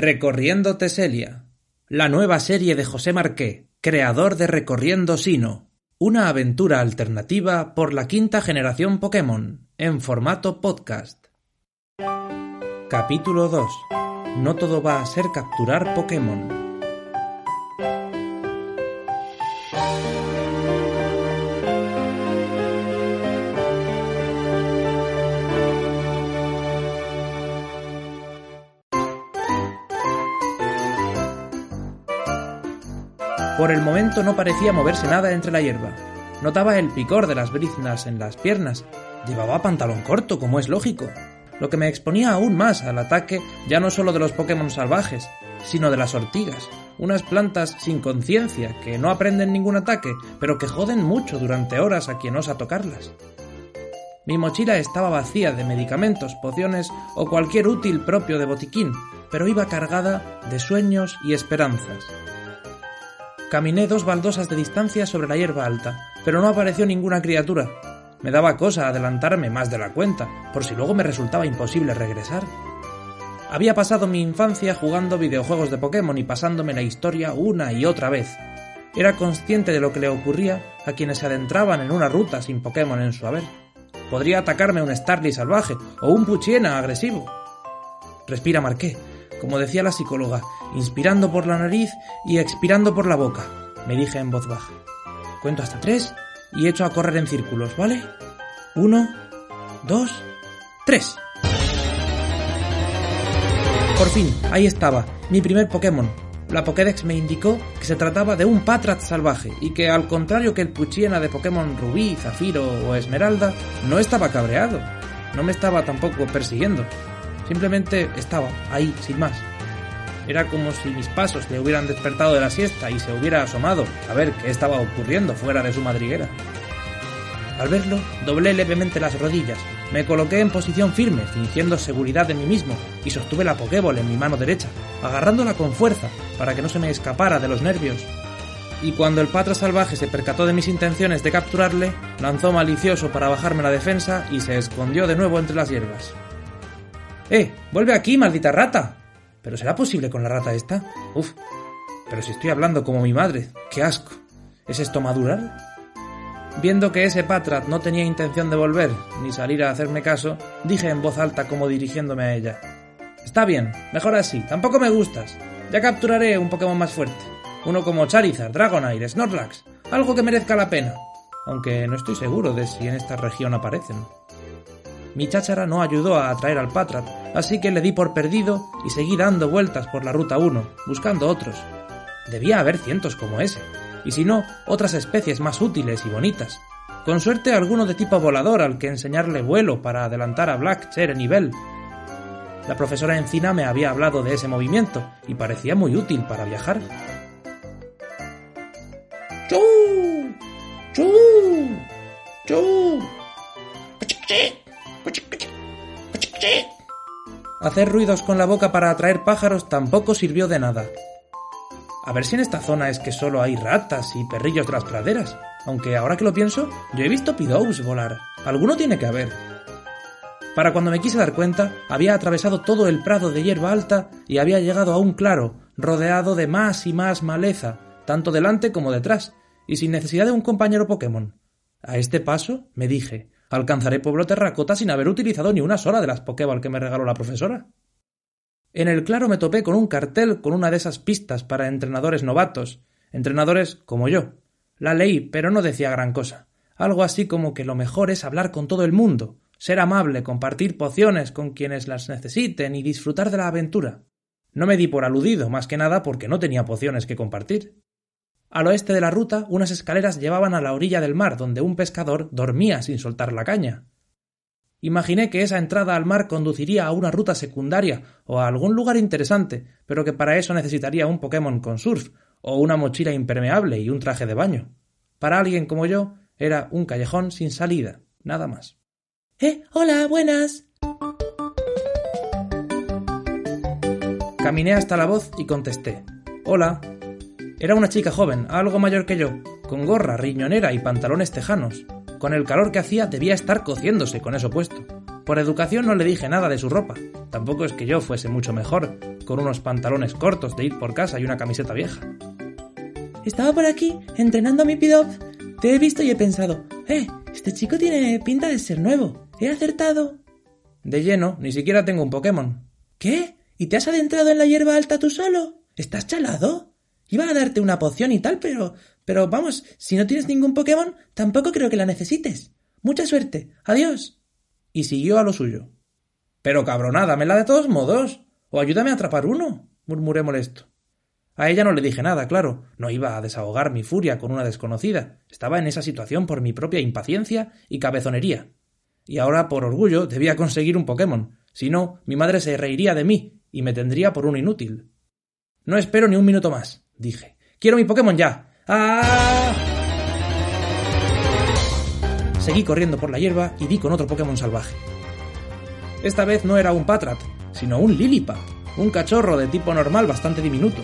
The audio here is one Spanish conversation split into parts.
Recorriendo Teselia, la nueva serie de José Marqué, creador de Recorriendo Sino, una aventura alternativa por la quinta generación Pokémon, en formato podcast. Capítulo 2. No todo va a ser capturar Pokémon. Por el momento no parecía moverse nada entre la hierba. Notaba el picor de las briznas en las piernas. Llevaba pantalón corto, como es lógico. Lo que me exponía aún más al ataque ya no solo de los Pokémon salvajes, sino de las ortigas, unas plantas sin conciencia que no aprenden ningún ataque, pero que joden mucho durante horas a quien osa tocarlas. Mi mochila estaba vacía de medicamentos, pociones o cualquier útil propio de botiquín, pero iba cargada de sueños y esperanzas. Caminé dos baldosas de distancia sobre la hierba alta, pero no apareció ninguna criatura. Me daba cosa adelantarme más de la cuenta, por si luego me resultaba imposible regresar. Había pasado mi infancia jugando videojuegos de Pokémon y pasándome la historia una y otra vez. Era consciente de lo que le ocurría a quienes se adentraban en una ruta sin Pokémon en su haber. Podría atacarme un Starly salvaje o un Puchiena agresivo. Respira, Marqué, como decía la psicóloga, inspirando por la nariz y expirando por la boca, me dije en voz baja. Cuento hasta tres y echo a correr en círculos, ¿vale? Uno, dos, tres. Por fin, ahí estaba, mi primer Pokémon. La Pokédex me indicó que se trataba de un Patrat salvaje y que, al contrario que el Puchiena de Pokémon Rubí, Zafiro o Esmeralda, no estaba cabreado. No me estaba tampoco persiguiendo. Simplemente estaba ahí, sin más. Era como si mis pasos le hubieran despertado de la siesta y se hubiera asomado a ver qué estaba ocurriendo fuera de su madriguera. Al verlo, doblé levemente las rodillas, me coloqué en posición firme, fingiendo seguridad de mí mismo, y sostuve la Pokéball en mi mano derecha, agarrándola con fuerza para que no se me escapara de los nervios. Y cuando el patra salvaje se percató de mis intenciones de capturarle, lanzó malicioso para bajarme la defensa y se escondió de nuevo entre las hierbas. ¡Eh! ¡Vuelve aquí, maldita rata! ¿Pero será posible con la rata esta? Uf. Pero si estoy hablando como mi madre. ¡Qué asco! ¿Es esto madurar? Viendo que ese Patrat no tenía intención de volver, ni salir a hacerme caso, dije en voz alta como dirigiéndome a ella. Está bien, mejor así, tampoco me gustas. Ya capturaré un Pokémon más fuerte. Uno como Charizard, Dragonite, Snorlax. Algo que merezca la pena. Aunque no estoy seguro de si en esta región aparecen. Mi cháchara no ayudó a atraer al Patrat, así que le di por perdido y seguí dando vueltas por la ruta 1, buscando otros. Debía haber cientos como ese, y si no, otras especies más útiles y bonitas. Con suerte alguno de tipo volador al que enseñarle vuelo para adelantar a Black, Cher y Bell. La profesora Encina me había hablado de ese movimiento y parecía muy útil para viajar. Hacer ruidos con la boca para atraer pájaros tampoco sirvió de nada. A ver si en esta zona es que solo hay ratas y perrillos de las praderas. Aunque ahora que lo pienso, yo he visto pidous volar. Alguno tiene que haber. Para cuando me quise dar cuenta, había atravesado todo el prado de hierba alta y había llegado a un claro, rodeado de más y más maleza, tanto delante como detrás, y sin necesidad de un compañero Pokémon. A este paso, me dije, alcanzaré Pueblo Terracota sin haber utilizado ni una sola de las Pokéball que me regaló la profesora. En el claro me topé con un cartel con una de esas pistas para entrenadores novatos, entrenadores como yo. La leí, pero no decía gran cosa. Algo así como que lo mejor es hablar con todo el mundo, ser amable, compartir pociones con quienes las necesiten y disfrutar de la aventura. No me di por aludido, más que nada porque no tenía pociones que compartir. Al oeste de la ruta, unas escaleras llevaban a la orilla del mar, donde un pescador dormía sin soltar la caña. Imaginé que esa entrada al mar conduciría a una ruta secundaria o a algún lugar interesante, pero que para eso necesitaría un Pokémon con surf, o una mochila impermeable y un traje de baño. Para alguien como yo, era un callejón sin salida, nada más. ¡Eh! ¡Hola! ¡Buenas! Caminé hasta la voz y contesté. Hola. Era una chica joven, algo mayor que yo, con gorra, riñonera y pantalones tejanos. Con el calor que hacía debía estar cociéndose con eso puesto. Por educación no le dije nada de su ropa. Tampoco es que yo fuese mucho mejor, con unos pantalones cortos de ir por casa y una camiseta vieja. Estaba por aquí, entrenando a mi Pidop. Te he visto y he pensado, eh, este chico tiene pinta de ser nuevo. ¿He acertado? De lleno, ni siquiera tengo un Pokémon. ¿Qué? ¿Y te has adentrado en la hierba alta tú solo? ¿Estás chalado? Iba a darte una poción y tal, pero. Pero vamos, si no tienes ningún Pokémon, tampoco creo que la necesites. Mucha suerte. Adiós. Y siguió a lo suyo. Pero cabronada, me la de todos modos. O ayúdame a atrapar uno, murmuré molesto. A ella no le dije nada, claro. No iba a desahogar mi furia con una desconocida. Estaba en esa situación por mi propia impaciencia y cabezonería. Y ahora, por orgullo, debía conseguir un Pokémon. Si no, mi madre se reiría de mí y me tendría por un inútil. No espero ni un minuto más, dije. Quiero mi Pokémon ya. ¡Ah! Seguí corriendo por la hierba y di con otro Pokémon salvaje. Esta vez no era un Patrat, sino un Lilipap, un cachorro de tipo normal bastante diminuto.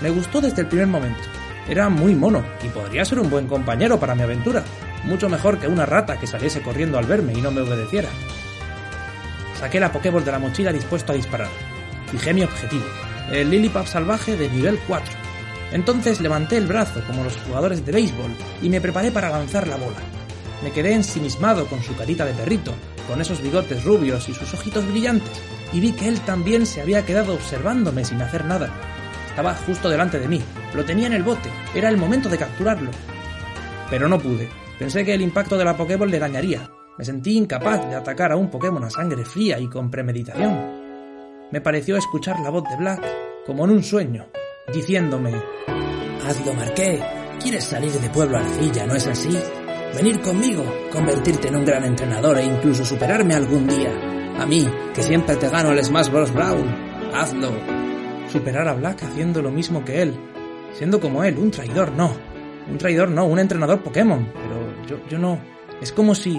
Me gustó desde el primer momento. Era muy mono y podría ser un buen compañero para mi aventura, mucho mejor que una rata que saliese corriendo al verme y no me obedeciera. Saqué la Pokéball de la mochila dispuesto a disparar. Fijé mi objetivo, el Lilipap salvaje de nivel 4. Entonces levanté el brazo como los jugadores de béisbol y me preparé para lanzar la bola. Me quedé ensimismado con su carita de perrito, con esos bigotes rubios y sus ojitos brillantes, y vi que él también se había quedado observándome sin hacer nada. Estaba justo delante de mí, lo tenía en el bote, era el momento de capturarlo. Pero no pude. Pensé que el impacto de la Pokéball le dañaría, me sentí incapaz de atacar a un Pokémon a sangre fría y con premeditación. Me pareció escuchar la voz de Black, como en un sueño, diciéndome Hazlo, Marqué. ¿Quieres salir de Pueblo Arcilla, no es así? Venir conmigo, convertirte en un gran entrenador e incluso superarme algún día. A mí, que siempre te gano el Smash Bros. Brown. Hazlo. Superar a Black haciendo lo mismo que él. Siendo como él, un traidor no. Un traidor no, un entrenador Pokémon. Pero yo, yo no. Es como si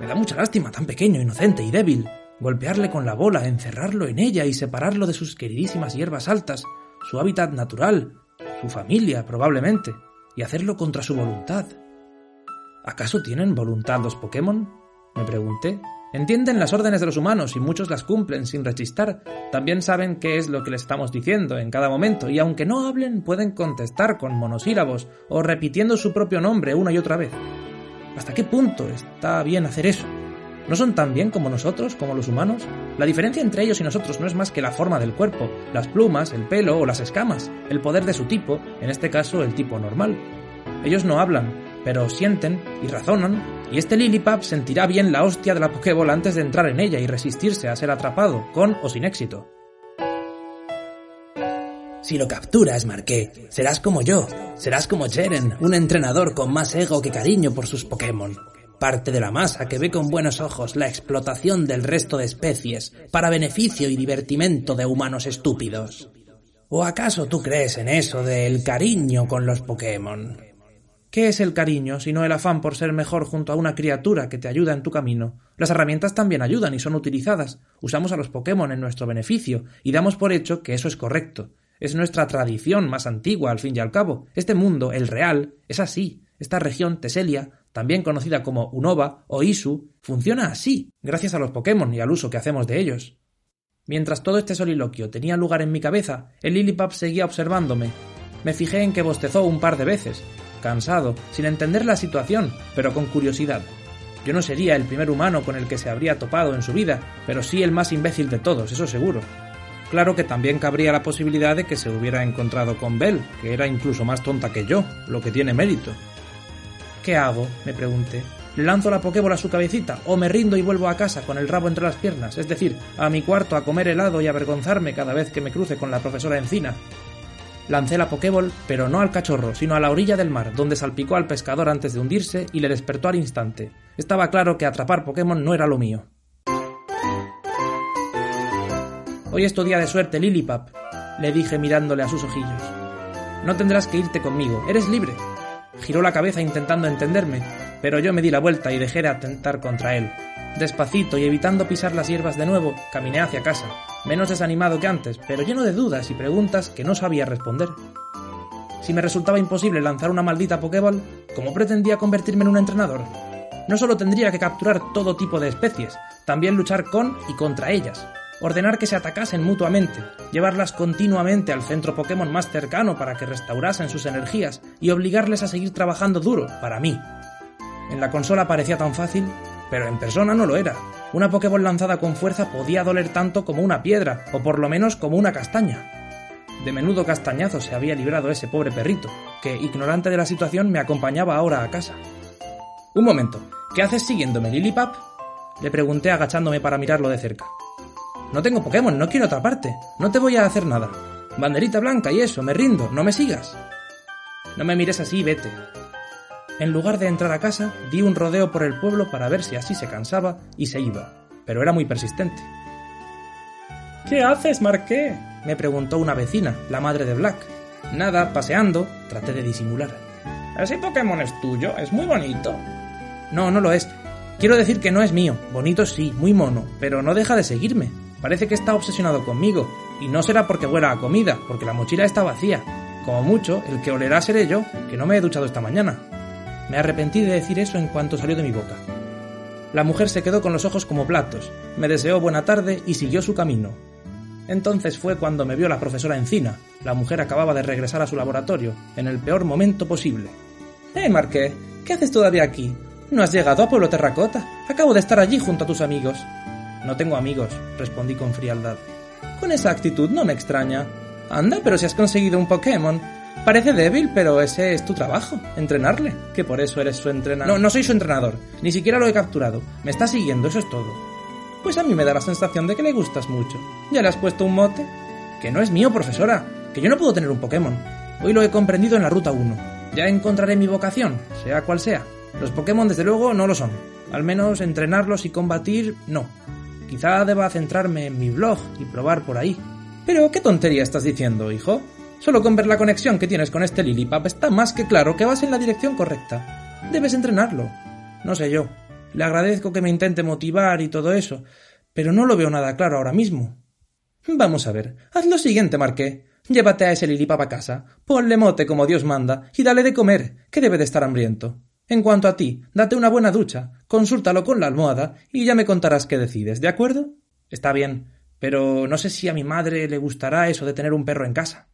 me da mucha lástima, tan pequeño, inocente y débil. Golpearle con la bola, encerrarlo en ella y separarlo de sus queridísimas hierbas altas, su hábitat natural, su familia, probablemente, y hacerlo contra su voluntad. ¿Acaso tienen voluntad los Pokémon? Me pregunté. Entienden las órdenes de los humanos y muchos las cumplen sin rechistar. También saben qué es lo que les estamos diciendo en cada momento y aunque no hablen pueden contestar con monosílabos o repitiendo su propio nombre una y otra vez. ¿Hasta qué punto está bien hacer eso? ¿No son tan bien como nosotros, como los humanos? La diferencia entre ellos y nosotros no es más que la forma del cuerpo, las plumas, el pelo o las escamas, el poder de su tipo, en este caso el tipo normal. Ellos no hablan, pero sienten y razonan, y este Lilipap sentirá bien la hostia de la Pokéball antes de entrar en ella y resistirse a ser atrapado, con o sin éxito. Si lo capturas, Marqué, serás como yo. Serás como Jeren, un entrenador con más ego que cariño por sus Pokémon. Parte de la masa que ve con buenos ojos la explotación del resto de especies para beneficio y divertimento de humanos estúpidos. ¿O acaso tú crees en eso del cariño con los Pokémon? ¿Qué es el cariño sino el afán por ser mejor junto a una criatura que te ayuda en tu camino? Las herramientas también ayudan y son utilizadas. Usamos a los Pokémon en nuestro beneficio y damos por hecho que eso es correcto. Es nuestra tradición más antigua, al fin y al cabo. Este mundo, el real, es así. Esta región, Teselia, también conocida como Unova o Isu, funciona así, gracias a los Pokémon y al uso que hacemos de ellos. Mientras todo este soliloquio tenía lugar en mi cabeza, el Lilipap seguía observándome. Me fijé en que bostezó un par de veces, cansado, sin entender la situación, pero con curiosidad. Yo no sería el primer humano con el que se habría topado en su vida, pero sí el más imbécil de todos, eso seguro. Claro que también cabría la posibilidad de que se hubiera encontrado con Bell, que era incluso más tonta que yo, lo que tiene mérito. ¿Qué hago? me pregunté. ¿Le lanzo la Pokébola a su cabecita o me rindo y vuelvo a casa con el rabo entre las piernas? Es decir, a mi cuarto a comer helado y avergonzarme cada vez que me cruce con la profesora Encina. Lancé la Pokéball, pero no al cachorro, sino a la orilla del mar, donde salpicó al pescador antes de hundirse y le despertó al instante. Estaba claro que atrapar Pokémon no era lo mío. Hoy es tu día de suerte, Lilipap, le dije mirándole a sus ojillos. No tendrás que irte conmigo, eres libre. Giró la cabeza intentando entenderme, pero yo me di la vuelta y dejé de atentar contra él. Despacito y evitando pisar las hierbas de nuevo, caminé hacia casa, menos desanimado que antes, pero lleno de dudas y preguntas que no sabía responder. Si me resultaba imposible lanzar una maldita Pokéball, ¿cómo pretendía convertirme en un entrenador? No solo tendría que capturar todo tipo de especies, también luchar con y contra ellas, ordenar que se atacasen mutuamente, llevarlas continuamente al centro Pokémon más cercano para que restaurasen sus energías y obligarles a seguir trabajando duro, para mí. En la consola parecía tan fácil, pero en persona no lo era. Una Pokéball lanzada con fuerza podía doler tanto como una piedra, o por lo menos como una castaña. De menudo castañazo se había librado ese pobre perrito, que, ignorante de la situación, me acompañaba ahora a casa. Un momento, ¿qué haces siguiéndome, Lilipap? Le pregunté agachándome para mirarlo de cerca. No tengo Pokémon, no quiero atraparte. No te voy a hacer nada. Banderita blanca y eso, me rindo, no me sigas. No me mires así, vete. En lugar de entrar a casa, di un rodeo por el pueblo para ver si así se cansaba y se iba, pero era muy persistente. ¿Qué haces, Marqué? me preguntó una vecina, la madre de Black. Nada, paseando, traté de disimular. Ese Pokémon es tuyo, es muy bonito. No, no lo es. Quiero decir que no es mío. Bonito sí, muy mono, pero no deja de seguirme. Parece que está obsesionado conmigo, y no será porque huela a comida, porque la mochila está vacía. Como mucho, el que olerá seré yo, que no me he duchado esta mañana. Me arrepentí de decir eso en cuanto salió de mi boca. La mujer se quedó con los ojos como platos, me deseó buena tarde y siguió su camino. Entonces fue cuando me vio la profesora Encina. La mujer acababa de regresar a su laboratorio, en el peor momento posible. ¡Eh, Marqué! ¿Qué haces todavía aquí? ¿No has llegado a Pueblo Terracota? Acabo de estar allí junto a tus amigos. No tengo amigos, respondí con frialdad. Con esa actitud no me extraña. Anda, pero si has conseguido un Pokémon. Parece débil, pero ese es tu trabajo, entrenarle, que por eso eres su entrenador. No, no soy su entrenador, ni siquiera lo he capturado. Me está siguiendo, eso es todo. Pues a mí me da la sensación de que le gustas mucho. ¿Ya le has puesto un mote? Que no es mío, profesora, que yo no puedo tener un Pokémon. Hoy lo he comprendido en la ruta 1. Ya encontraré mi vocación, sea cual sea. Los Pokémon desde luego no lo son. Al menos entrenarlos y combatir, no. Quizá deba centrarme en mi blog y probar por ahí. Pero, ¿qué tontería estás diciendo, hijo? Solo con ver la conexión que tienes con este Lilipap está más que claro que vas en la dirección correcta. Debes entrenarlo. No sé yo. Le agradezco que me intente motivar y todo eso, pero no lo veo nada claro ahora mismo. Vamos a ver. Haz lo siguiente, Marqué. Llévate a ese Lilipap a casa, ponle mote como Dios manda y dale de comer, que debe de estar hambriento. En cuanto a ti, date una buena ducha, consúltalo con la almohada y ya me contarás qué decides, ¿de acuerdo? Está bien, pero no sé si a mi madre le gustará eso de tener un perro en casa.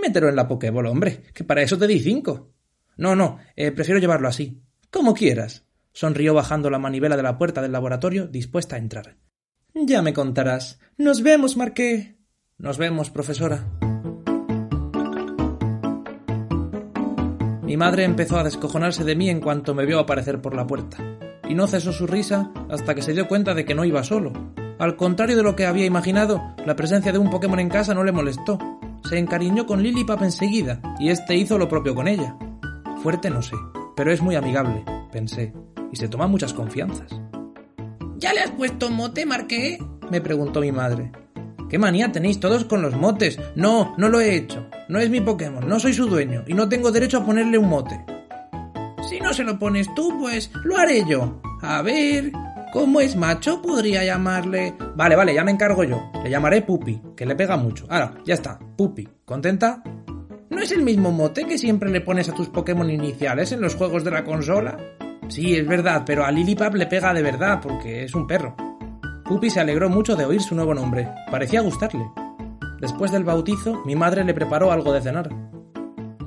Mételo en la Pokéball, hombre, que para eso te di cinco. No, no, eh, prefiero llevarlo así. Como quieras. Sonrió bajando la manivela de la puerta del laboratorio, dispuesta a entrar. Ya me contarás. Nos vemos, Marqué. Nos vemos, profesora. Mi madre empezó a descojonarse de mí en cuanto me vio aparecer por la puerta, y no cesó su risa hasta que se dio cuenta de que no iba solo. Al contrario de lo que había imaginado, la presencia de un Pokémon en casa no le molestó. Se encariñó con Lilipap enseguida, y este hizo lo propio con ella. Fuerte no sé, pero es muy amigable, pensé, y se toma muchas confianzas. ¿Ya le has puesto mote, Marqué? me preguntó mi madre. ¿Qué manía tenéis todos con los motes? No, no lo he hecho. No es mi Pokémon, no soy su dueño y no tengo derecho a ponerle un mote. Si no se lo pones tú, pues lo haré yo. A ver, ¿cómo es macho? Podría llamarle. Vale, vale, ya me encargo yo. Le llamaré Pupi, que le pega mucho. Ahora, ya está. Pupi, ¿contenta? ¿No es el mismo mote que siempre le pones a tus Pokémon iniciales en los juegos de la consola? Sí, es verdad, pero a Lilipap le pega de verdad porque es un perro. Pupi se alegró mucho de oír su nuevo nombre. Parecía gustarle. Después del bautizo, mi madre le preparó algo de cenar.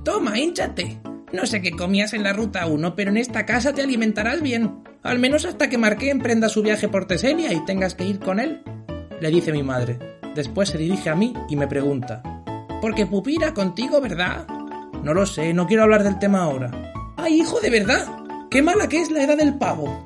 Toma, hinchate. No sé qué comías en la ruta 1, pero en esta casa te alimentarás bien. Al menos hasta que Marqué emprenda su viaje por Teselia y tengas que ir con él. Le dice mi madre. Después se dirige a mí y me pregunta. Porque Pupi irá contigo, ¿verdad? No lo sé, no quiero hablar del tema ahora. ¡Ay, hijo de verdad! ¡Qué mala que es la edad del pavo!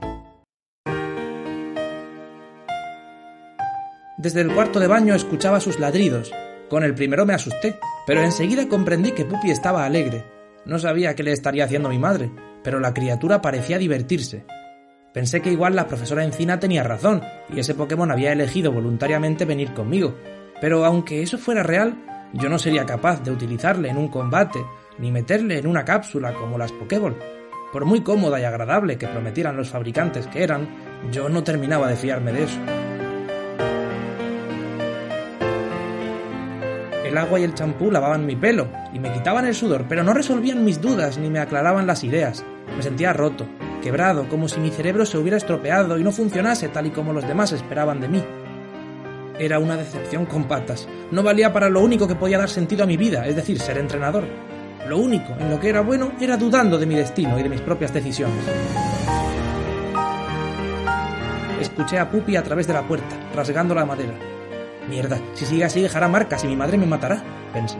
Desde el cuarto de baño escuchaba sus ladridos, Con el primero me asusté, pero enseguida comprendí que Pupi estaba alegre. No sabía qué le estaría haciendo mi madre, pero la criatura parecía divertirse. Pensé que igual la profesora Encina tenía razón, y ese Pokémon había elegido voluntariamente venir conmigo. Pero aunque eso fuera real, yo no sería capaz de utilizarle en un combate, ni meterle en una cápsula como las Pokéball. Por muy cómoda y agradable que prometieran los fabricantes que eran, yo no terminaba de fiarme de eso. El agua y el champú lavaban mi pelo y me quitaban el sudor, pero no resolvían mis dudas ni me aclaraban las ideas. Me sentía roto, quebrado, como si mi cerebro se hubiera estropeado y no funcionase tal y como los demás esperaban de mí. Era una decepción con patas. No valía para lo único que podía dar sentido a mi vida, es decir, ser entrenador. Lo único en lo que era bueno era dudando de mi destino y de mis propias decisiones. Escuché a Pupi a través de la puerta, rasgando la madera. Mierda, si sigue así dejará marcas y mi madre me matará, pensé.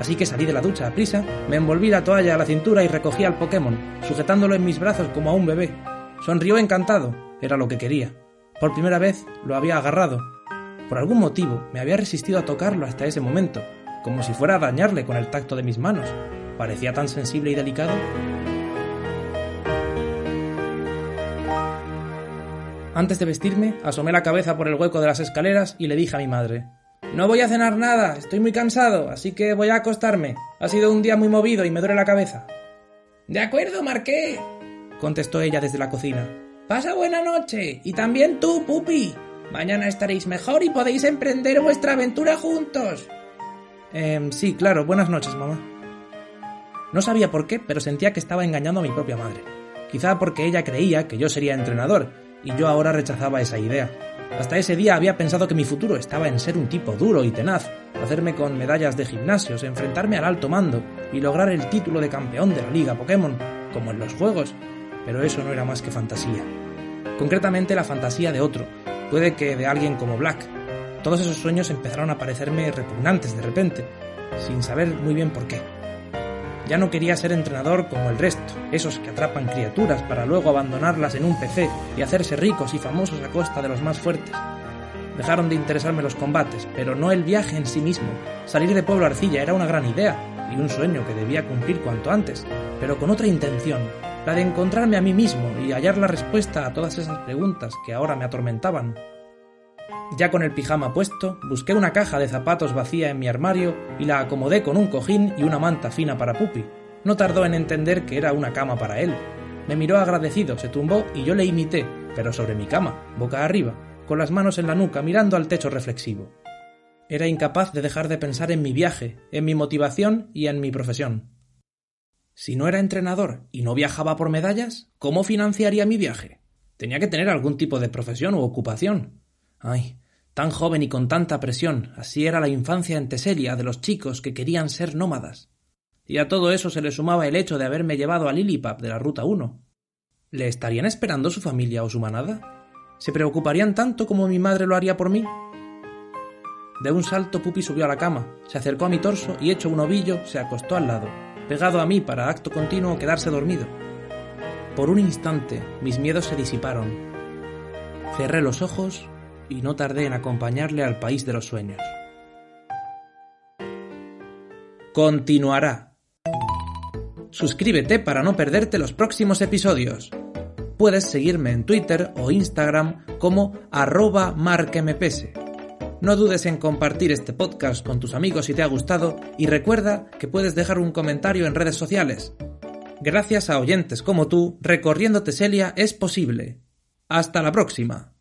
Así que salí de la ducha a prisa, me envolví la toalla a la cintura y recogí al Pokémon, sujetándolo en mis brazos como a un bebé. Sonrió encantado, era lo que quería. Por primera vez lo había agarrado. Por algún motivo me había resistido a tocarlo hasta ese momento, como si fuera a dañarle con el tacto de mis manos. Parecía tan sensible y delicado. Antes de vestirme, asomé la cabeza por el hueco de las escaleras y le dije a mi madre No voy a cenar nada, estoy muy cansado, así que voy a acostarme. Ha sido un día muy movido y me duele la cabeza. De acuerdo, Marqué, contestó ella desde la cocina. Pasa buena noche, y también tú, Pupi. Mañana estaréis mejor y podéis emprender vuestra aventura juntos. Eh, sí, claro, buenas noches, mamá. No sabía por qué, pero sentía que estaba engañando a mi propia madre. Quizá porque ella creía que yo sería entrenador y yo ahora rechazaba esa idea. Hasta ese día había pensado que mi futuro estaba en ser un tipo duro y tenaz, hacerme con medallas de gimnasios, enfrentarme al alto mando y lograr el título de campeón de la Liga Pokémon, como en los juegos, pero eso no era más que fantasía. Concretamente la fantasía de otro, puede que de alguien como Black. Todos esos sueños empezaron a parecerme repugnantes de repente, sin saber muy bien por qué. Ya no quería ser entrenador como el resto, esos que atrapan criaturas para luego abandonarlas en un PC y hacerse ricos y famosos a costa de los más fuertes. Dejaron de interesarme los combates, pero no el viaje en sí mismo. Salir de Pueblo Arcilla era una gran idea y un sueño que debía cumplir cuanto antes, pero con otra intención, la de encontrarme a mí mismo y hallar la respuesta a todas esas preguntas que ahora me atormentaban. Ya con el pijama puesto, busqué una caja de zapatos vacía en mi armario y la acomodé con un cojín y una manta fina para Pupi. No tardó en entender que era una cama para él. Me miró agradecido, se tumbó y yo le imité, pero sobre mi cama, boca arriba, con las manos en la nuca mirando al techo reflexivo. Era incapaz de dejar de pensar en mi viaje, en mi motivación y en mi profesión. Si no era entrenador y no viajaba por medallas, ¿cómo financiaría mi viaje? Tenía que tener algún tipo de profesión u ocupación. Ay, tan joven y con tanta presión, así era la infancia en Teselia de los chicos que querían ser nómadas. Y a todo eso se le sumaba el hecho de haberme llevado a Lilipap de la Ruta 1. ¿Le estarían esperando su familia o su manada? ¿Se preocuparían tanto como mi madre lo haría por mí? De un salto Pupi subió a la cama, se acercó a mi torso y hecho un ovillo se acostó al lado, pegado a mí para acto continuo quedarse dormido. Por un instante mis miedos se disiparon. Cerré los ojos y no tardé en acompañarle al país de los sueños. Continuará. Suscríbete para no perderte los próximos episodios. Puedes seguirme en Twitter o Instagram como arroba marquemepese. No dudes en compartir este podcast con tus amigos si te ha gustado y recuerda que puedes dejar un comentario en redes sociales. Gracias a oyentes como tú, recorriendo Teselia es posible. Hasta la próxima.